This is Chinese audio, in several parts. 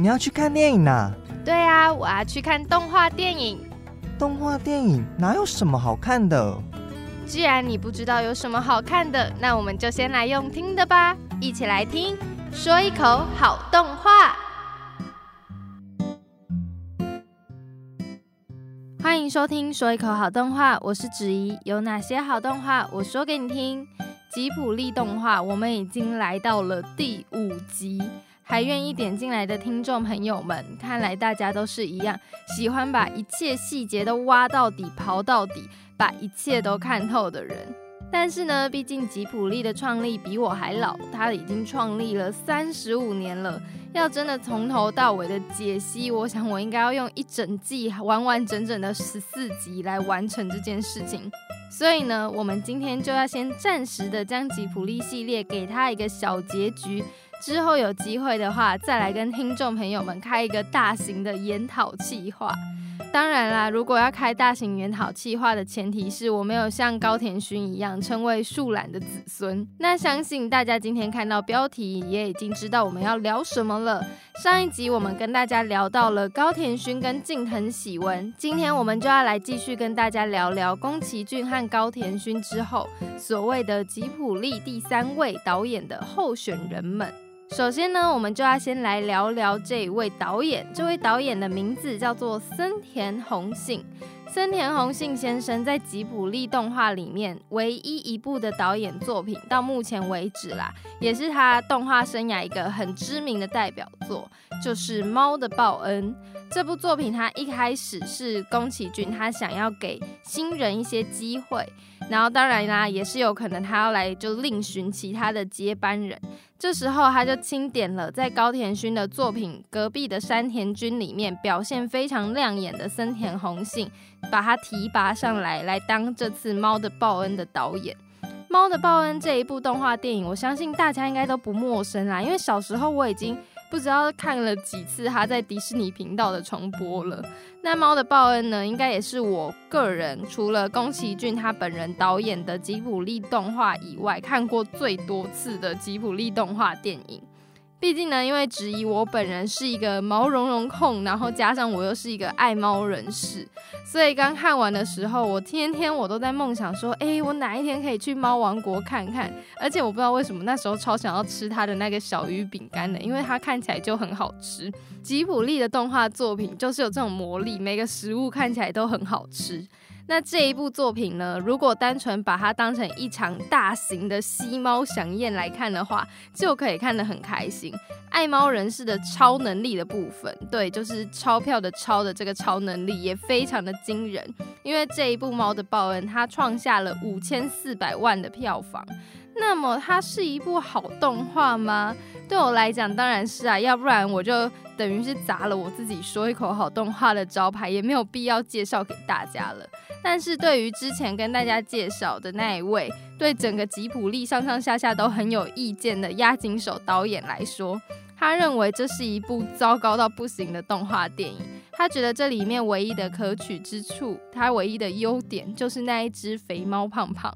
你要去看电影呐？对啊，我要去看动画电影。动画电影哪有什么好看的？既然你不知道有什么好看的，那我们就先来用听的吧，一起来听，说一口好动画。欢迎收听《说一口好动画》，我是子怡。有哪些好动画，我说给你听。吉普力动画，我们已经来到了第五集。还愿意点进来的听众朋友们，看来大家都是一样，喜欢把一切细节都挖到底、刨到底，把一切都看透的人。但是呢，毕竟吉普力的创立比我还老，他已经创立了三十五年了。要真的从头到尾的解析，我想我应该要用一整季完完整整的十四集来完成这件事情。所以呢，我们今天就要先暂时的将吉普力系列给他一个小结局。之后有机会的话，再来跟听众朋友们开一个大型的研讨计划。当然啦，如果要开大型研讨计划的前提是我没有像高田勋一样称为树懒的子孙。那相信大家今天看到标题也已经知道我们要聊什么了。上一集我们跟大家聊到了高田勋跟近藤喜文，今天我们就要来继续跟大家聊聊宫崎骏和高田勋之后所谓的吉普力第三位导演的候选人们。首先呢，我们就要先来聊聊这一位导演。这位导演的名字叫做森田宏信。森田宏信先生在吉卜力动画里面唯一一部的导演作品，到目前为止啦，也是他动画生涯一个很知名的代表作，就是《猫的报恩》这部作品。他一开始是宫崎骏，他想要给新人一些机会，然后当然啦，也是有可能他要来就另寻其他的接班人。这时候他就清点了在高田勋的作品《隔壁的山田君》里面表现非常亮眼的森田宏信，把他提拔上来，来当这次《猫的报恩》的导演。《猫的报恩》这一部动画电影，我相信大家应该都不陌生啦，因为小时候我已经。不知道看了几次它在迪士尼频道的重播了。那《猫的报恩》呢，应该也是我个人除了宫崎骏他本人导演的吉卜力动画以外，看过最多次的吉卜力动画电影。毕竟呢，因为质疑我本人是一个毛茸茸控，然后加上我又是一个爱猫人士，所以刚看完的时候，我天天我都在梦想说，哎，我哪一天可以去猫王国看看。而且我不知道为什么那时候超想要吃它的那个小鱼饼干的，因为它看起来就很好吃。吉普力的动画作品就是有这种魔力，每个食物看起来都很好吃。那这一部作品呢？如果单纯把它当成一场大型的吸猫飨宴来看的话，就可以看得很开心。爱猫人士的超能力的部分，对，就是钞票的钞的这个超能力也非常的惊人。因为这一部《猫的报恩》，它创下了五千四百万的票房。那么它是一部好动画吗？对我来讲当然是啊，要不然我就等于是砸了我自己说一口好动画的招牌，也没有必要介绍给大家了。但是对于之前跟大家介绍的那一位对整个吉普力上上下下都很有意见的押井守导演来说，他认为这是一部糟糕到不行的动画电影。他觉得这里面唯一的可取之处，他唯一的优点就是那一只肥猫胖胖。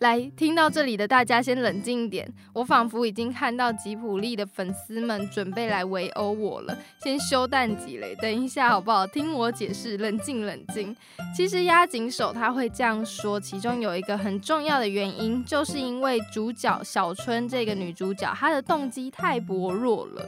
来，听到这里的大家先冷静一点。我仿佛已经看到吉普力的粉丝们准备来围殴我了，先休淡几雷，等一下好不好？听我解释，冷静冷静。其实压紧手他会这样说，其中有一个很重要的原因，就是因为主角小春这个女主角，她的动机太薄弱了。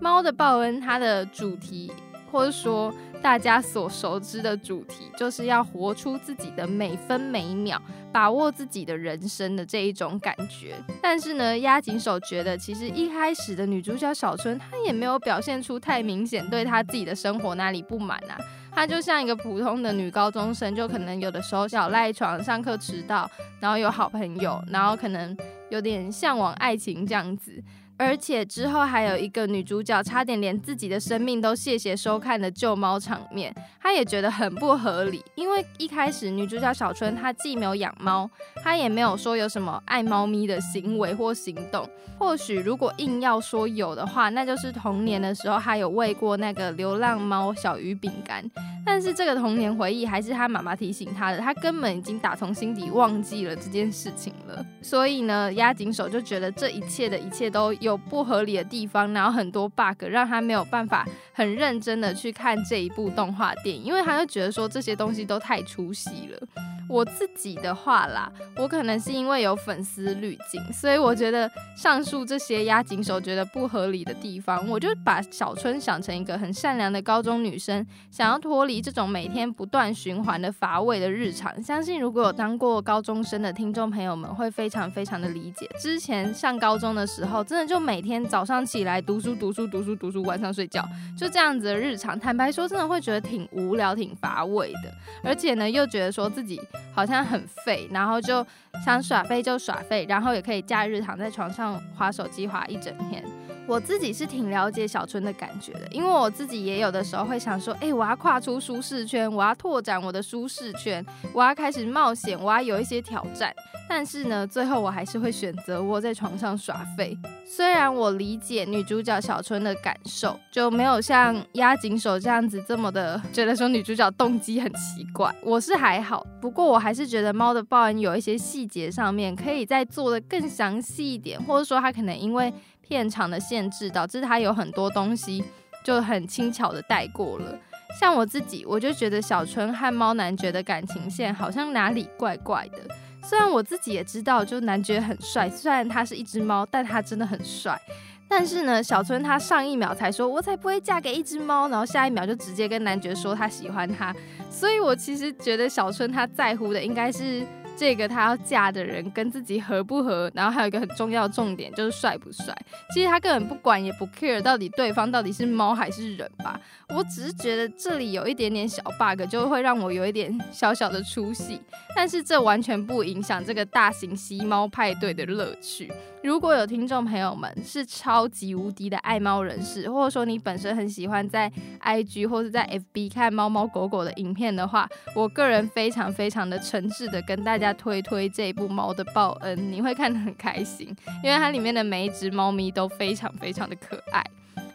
猫的报恩，它的主题。或者说，大家所熟知的主题，就是要活出自己的每分每秒，把握自己的人生的这一种感觉。但是呢，押井守觉得，其实一开始的女主角小春，她也没有表现出太明显对她自己的生活哪里不满啊。她就像一个普通的女高中生，就可能有的时候小赖床、上课迟到，然后有好朋友，然后可能有点向往爱情这样子。而且之后还有一个女主角差点连自己的生命都谢谢收看的救猫场面，她也觉得很不合理。因为一开始女主角小春她既没有养猫，她也没有说有什么爱猫咪的行为或行动。或许如果硬要说有的话，那就是童年的时候她有喂过那个流浪猫小鱼饼干。但是这个童年回忆还是她妈妈提醒她的，她根本已经打从心底忘记了这件事情了。所以呢，押井守就觉得这一切的一切都有。有不合理的地方，然后很多 bug，让他没有办法很认真的去看这一部动画电影，因为他就觉得说这些东西都太出戏了。我自己的话啦，我可能是因为有粉丝滤镜，所以我觉得上述这些押井手觉得不合理的地方，我就把小春想成一个很善良的高中女生，想要脱离这种每天不断循环的乏味的日常。相信如果有当过高中生的听众朋友们会非常非常的理解。之前上高中的时候，真的就每天早上起来读书读书读书读书，晚上睡觉，就这样子的日常。坦白说，真的会觉得挺无聊、挺乏味的，而且呢，又觉得说自己。好像很废，然后就想耍废就耍废，然后也可以假日躺在床上划手机划一整天。我自己是挺了解小春的感觉的，因为我自己也有的时候会想说，哎，我要跨出舒适圈，我要拓展我的舒适圈，我要开始冒险，我要有一些挑战。但是呢，最后我还是会选择窝在床上耍废。虽然我理解女主角小春的感受，就没有像押井守这样子这么的觉得说女主角动机很奇怪。我是还好，不过我还是觉得猫的报恩有一些细节上面可以再做的更详细一点，或者说他可能因为片长的限制，导致他有很多东西就很轻巧的带过了。像我自己，我就觉得小春和猫男爵的感情线好像哪里怪怪的。虽然我自己也知道，就男爵很帅，虽然他是一只猫，但他真的很帅。但是呢，小春他上一秒才说我才不会嫁给一只猫，然后下一秒就直接跟男爵说他喜欢他。所以我其实觉得小春他在乎的应该是。这个她要嫁的人跟自己合不合，然后还有一个很重要的重点就是帅不帅。其实他根本不管也不 care 到底对方到底是猫还是人吧。我只是觉得这里有一点点小 bug，就会让我有一点小小的出戏。但是这完全不影响这个大型吸猫派对的乐趣。如果有听众朋友们是超级无敌的爱猫人士，或者说你本身很喜欢在 IG 或者在 FB 看猫猫狗狗的影片的话，我个人非常非常的诚挚的跟大家推推这部《猫的报恩》，你会看得很开心，因为它里面的每一只猫咪都非常非常的可爱。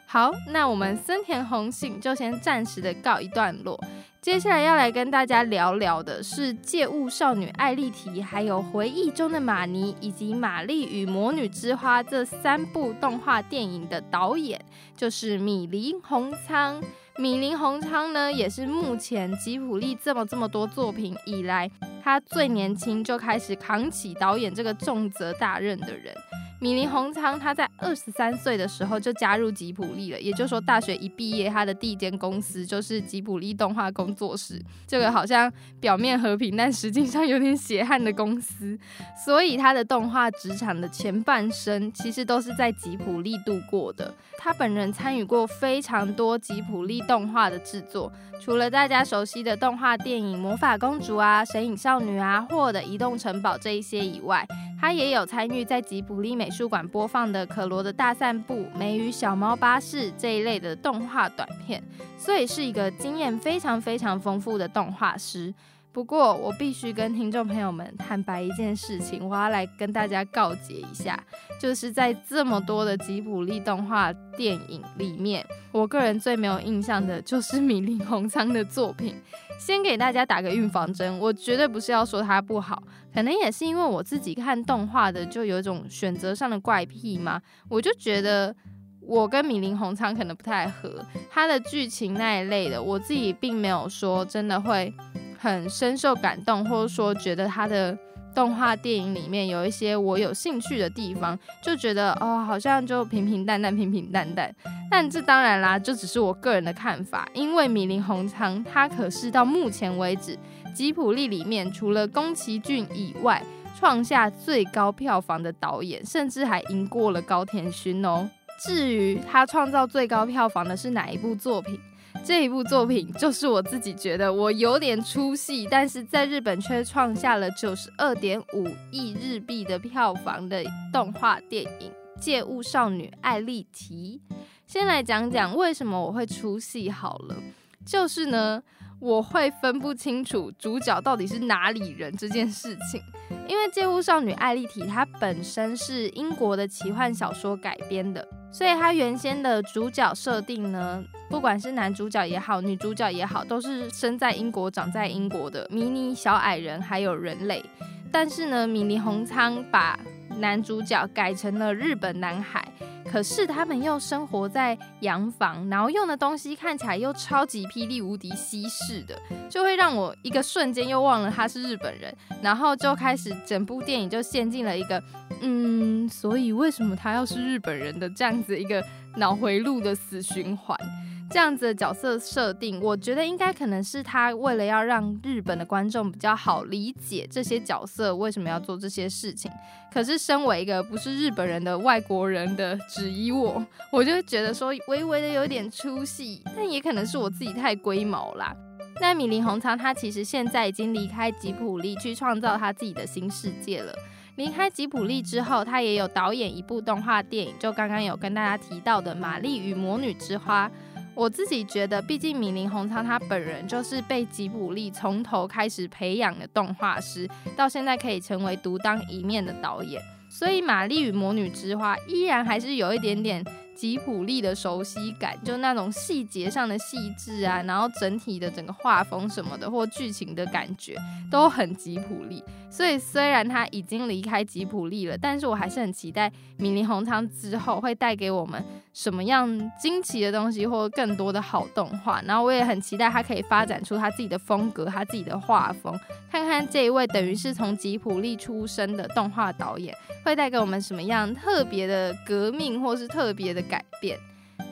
好，那我们森田红杏就先暂时的告一段落。接下来要来跟大家聊聊的是《借物少女艾丽缇》，还有《回忆中的玛尼》以及《玛丽与魔女之花》这三部动画电影的导演，就是米林宏仓。米林宏昌呢，也是目前吉普力这么这么多作品以来，他最年轻就开始扛起导演这个重责大任的人。米林宏仓他在二十三岁的时候就加入吉普力了，也就是说大学一毕业，他的第一间公司就是吉普力动画工作室。这个好像表面和平，但实际上有点血汗的公司。所以他的动画职场的前半生其实都是在吉普力度过的。他本人参与过非常多吉普力动画的制作，除了大家熟悉的动画电影《魔法公主》啊、《神隐少女》啊，或者《移动城堡》这一些以外，他也有参与在吉普力美书馆播放的《可罗的大散步》《美与小猫巴士》这一类的动画短片，所以是一个经验非常非常丰富的动画师。不过，我必须跟听众朋友们坦白一件事情，我要来跟大家告诫一下，就是在这么多的吉卜力动画电影里面，我个人最没有印象的就是 米林红仓的作品。先给大家打个预防针，我绝对不是要说它不好，可能也是因为我自己看动画的就有一种选择上的怪癖嘛，我就觉得我跟米林红仓可能不太合，他的剧情那一类的，我自己并没有说真的会。很深受感动，或者说觉得他的动画电影里面有一些我有兴趣的地方，就觉得哦，好像就平平淡淡，平平淡淡。但这当然啦，这只是我个人的看法，因为米林宏仓他可是到目前为止吉普力里面除了宫崎骏以外，创下最高票房的导演，甚至还赢过了高田勋哦。至于他创造最高票房的是哪一部作品？这一部作品就是我自己觉得我有点出戏，但是在日本却创下了九十二点五亿日币的票房的动画电影《借物少女艾丽缇》。先来讲讲为什么我会出戏好了，就是呢，我会分不清楚主角到底是哪里人这件事情。因为《借物少女艾丽缇》它本身是英国的奇幻小说改编的，所以它原先的主角设定呢，不管是男主角也好，女主角也好，都是生在英国、长在英国的迷你小矮人还有人类。但是呢，米尼红仓把男主角改成了日本男孩，可是他们又生活在洋房，然后用的东西看起来又超级霹雳无敌西式的，就会让我一个瞬间又忘了他是日本人，然后就开始整部电影就陷进了一个嗯，所以为什么他要是日本人的这样子一个脑回路的死循环。这样子的角色设定，我觉得应该可能是他为了要让日本的观众比较好理解这些角色为什么要做这些事情。可是身为一个不是日本人的外国人的质疑我，我就觉得说微微的有点出戏，但也可能是我自己太龟毛啦。那米林红仓他其实现在已经离开吉普力去创造他自己的新世界了。离开吉普力之后，他也有导演一部动画电影，就刚刚有跟大家提到的《玛丽与魔女之花》。我自己觉得，毕竟米林红昌他本人就是被吉卜力从头开始培养的动画师，到现在可以成为独当一面的导演，所以《玛丽与魔女之花》依然还是有一点点吉普力的熟悉感，就那种细节上的细致啊，然后整体的整个画风什么的，或剧情的感觉都很吉普力。所以虽然他已经离开吉普力了，但是我还是很期待米林红仓之后会带给我们什么样惊奇的东西，或更多的好动画。然后我也很期待他可以发展出他自己的风格，他自己的画风，看看这一位等于是从吉普力出身的动画导演会带给我们什么样特别的革命，或是特别的改变。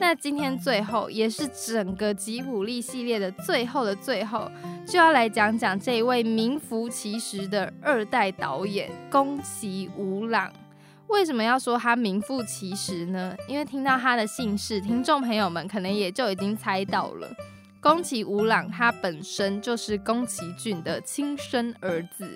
那今天最后也是整个吉普力系列的最后的最后，就要来讲讲这一位名副其实的二代导演宫崎吾朗。为什么要说他名副其实呢？因为听到他的姓氏，听众朋友们可能也就已经猜到了，宫崎吾朗他本身就是宫崎骏的亲生儿子。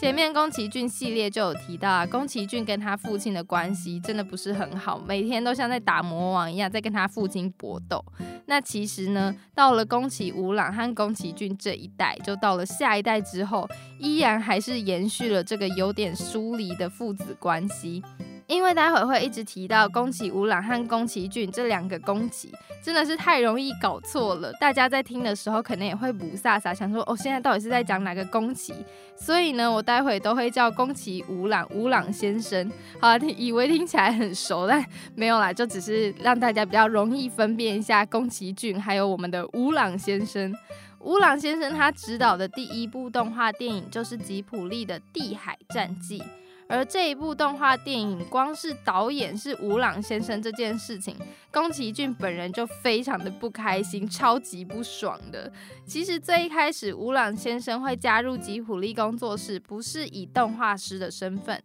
前面宫崎骏系列就有提到啊，宫崎骏跟他父亲的关系真的不是很好，每天都像在打魔王一样，在跟他父亲搏斗。那其实呢，到了宫崎吾朗和宫崎骏这一代，就到了下一代之后，依然还是延续了这个有点疏离的父子关系。因为待会会一直提到宫崎吾朗和宫崎骏这两个宫崎，真的是太容易搞错了。大家在听的时候可能也会不飒飒，想说哦，现在到底是在讲哪个宫崎？所以呢，我待会都会叫宫崎吾朗，吾朗先生。好，以为听起来很熟，但没有啦，就只是让大家比较容易分辨一下宫崎骏还有我们的吾朗先生。吾朗先生他执导的第一部动画电影就是吉普力的《地海战记》。而这一部动画电影，光是导演是吴朗先生这件事情，宫崎骏本人就非常的不开心，超级不爽的。其实最一开始，吴朗先生会加入吉普力工作室，不是以动画师的身份。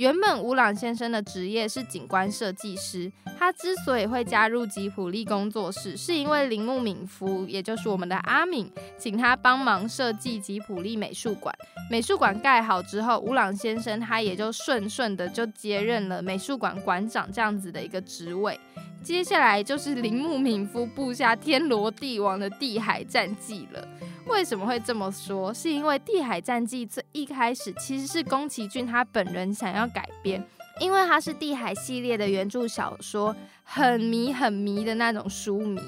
原本吴朗先生的职业是景观设计师，他之所以会加入吉普力工作室，是因为铃木敏夫，也就是我们的阿敏，请他帮忙设计吉普力美术馆。美术馆盖好之后，吴朗先生他也就顺顺的就接任了美术馆馆长这样子的一个职位。接下来就是铃木敏夫布下天罗地网的地海战记了。为什么会这么说？是因为《地海战记》最一开始其实是宫崎骏他本人想要改编，因为他是《地海》系列的原著小说很迷很迷的那种书迷。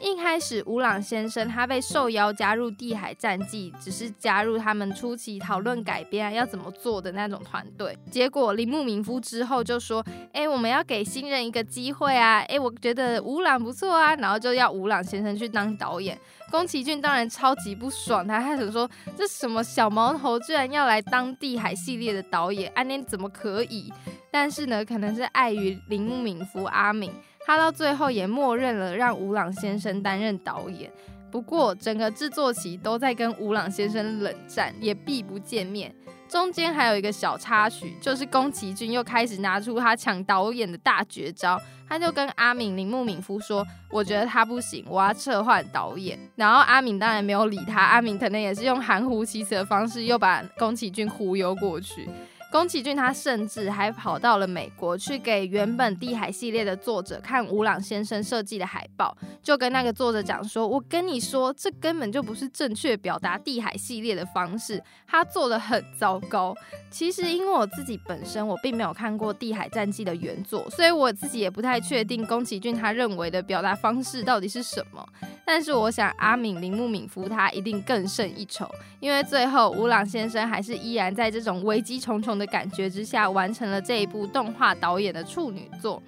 一开始，吴朗先生他被受邀加入《地海战记》，只是加入他们初期讨论改编啊要怎么做的那种团队。结果铃木敏夫之后就说：“哎，我们要给新人一个机会啊！哎，我觉得吴朗不错啊，然后就要吴朗先生去当导演。”宫崎骏当然超级不爽，他开始说：“这什么小毛头居然要来当地海系列的导演，安妮怎么可以？”但是呢，可能是碍于铃木敏夫阿敏，他到最后也默认了让吴朗先生担任导演。不过整个制作期都在跟吴朗先生冷战，也避不见面。中间还有一个小插曲，就是宫崎骏又开始拿出他抢导演的大绝招，他就跟阿敏铃木敏夫说：“我觉得他不行，我要撤换导演。”然后阿敏当然没有理他，阿敏可能也是用含糊其辞的方式，又把宫崎骏忽悠过去。宫崎骏他甚至还跑到了美国去给原本地海系列的作者看吴朗先生设计的海报，就跟那个作者讲说：“我跟你说，这根本就不是正确表达地海系列的方式，他做的很糟糕。”其实因为我自己本身我并没有看过《地海战记》的原作，所以我自己也不太确定宫崎骏他认为的表达方式到底是什么。但是我想阿敏铃木敏夫他一定更胜一筹，因为最后吴朗先生还是依然在这种危机重重的感觉之下完成了这一部动画导演的处女作。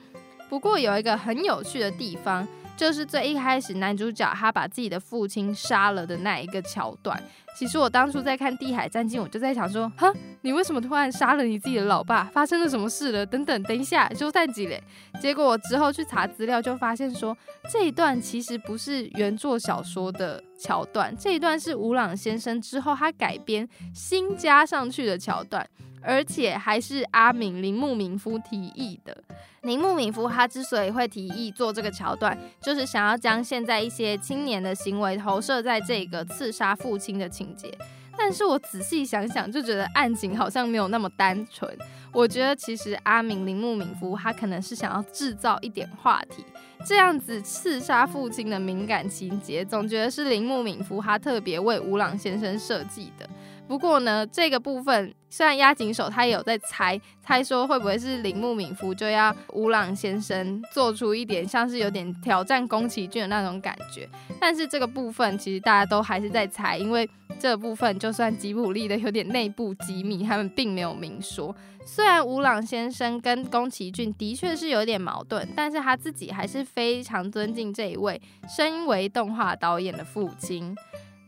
不过有一个很有趣的地方。就是最一开始男主角他把自己的父亲杀了的那一个桥段。其实我当初在看《地海战记》，我就在想说，哈，你为什么突然杀了你自己的老爸？发生了什么事了？等等，等一下，休战几嘞？结果我之后去查资料，就发现说这一段其实不是原作小说的桥段，这一段是吴朗先生之后他改编新加上去的桥段。而且还是阿敏铃木敏夫提议的。铃木敏夫他之所以会提议做这个桥段，就是想要将现在一些青年的行为投射在这个刺杀父亲的情节。但是我仔细想想，就觉得案情好像没有那么单纯。我觉得其实阿敏铃木敏夫他可能是想要制造一点话题，这样子刺杀父亲的敏感情节，总觉得是铃木敏夫他特别为吴朗先生设计的。不过呢，这个部分虽然押井守他也有在猜猜说会不会是铃木敏夫就要吴朗先生做出一点像是有点挑战宫崎骏的那种感觉，但是这个部分其实大家都还是在猜，因为这部分就算吉卜力的有点内部机密，他们并没有明说。虽然吴朗先生跟宫崎骏的确是有点矛盾，但是他自己还是非常尊敬这一位身为动画导演的父亲。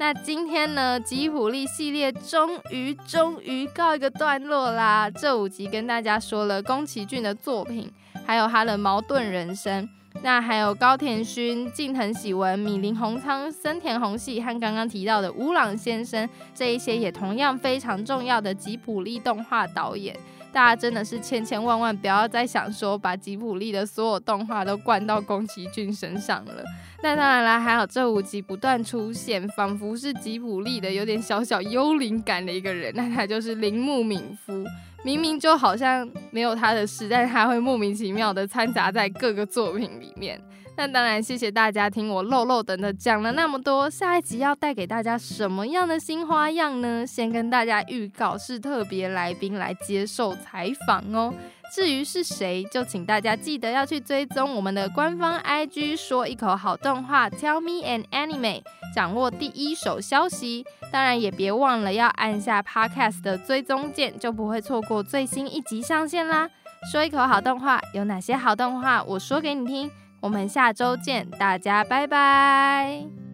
那今天呢，吉普力系列终于终于告一个段落啦！这五集跟大家说了宫崎骏的作品，还有他的矛盾人生。那还有高田勋、近藤喜文、米林宏仓、森田宏系和刚刚提到的乌朗先生，这一些也同样非常重要的吉普力动画导演。大家真的是千千万万不要再想说把吉普力的所有动画都灌到宫崎骏身上了。那当然啦，还有这五集不断出现，仿佛是吉普力的有点小小幽灵感的一个人，那他就是铃木敏夫。明明就好像没有他的事，但是他会莫名其妙的掺杂在各个作品里面。那当然，谢谢大家听我漏漏等的讲了那么多。下一集要带给大家什么样的新花样呢？先跟大家预告，是特别来宾来接受采访哦。至于是谁，就请大家记得要去追踪我们的官方 IG，说一口好动画，Tell me an anime，掌握第一手消息。当然也别忘了要按下 Podcast 的追踪键，就不会错过最新一集上线啦。说一口好动画，有哪些好动画？我说给你听。我们下周见，大家拜拜。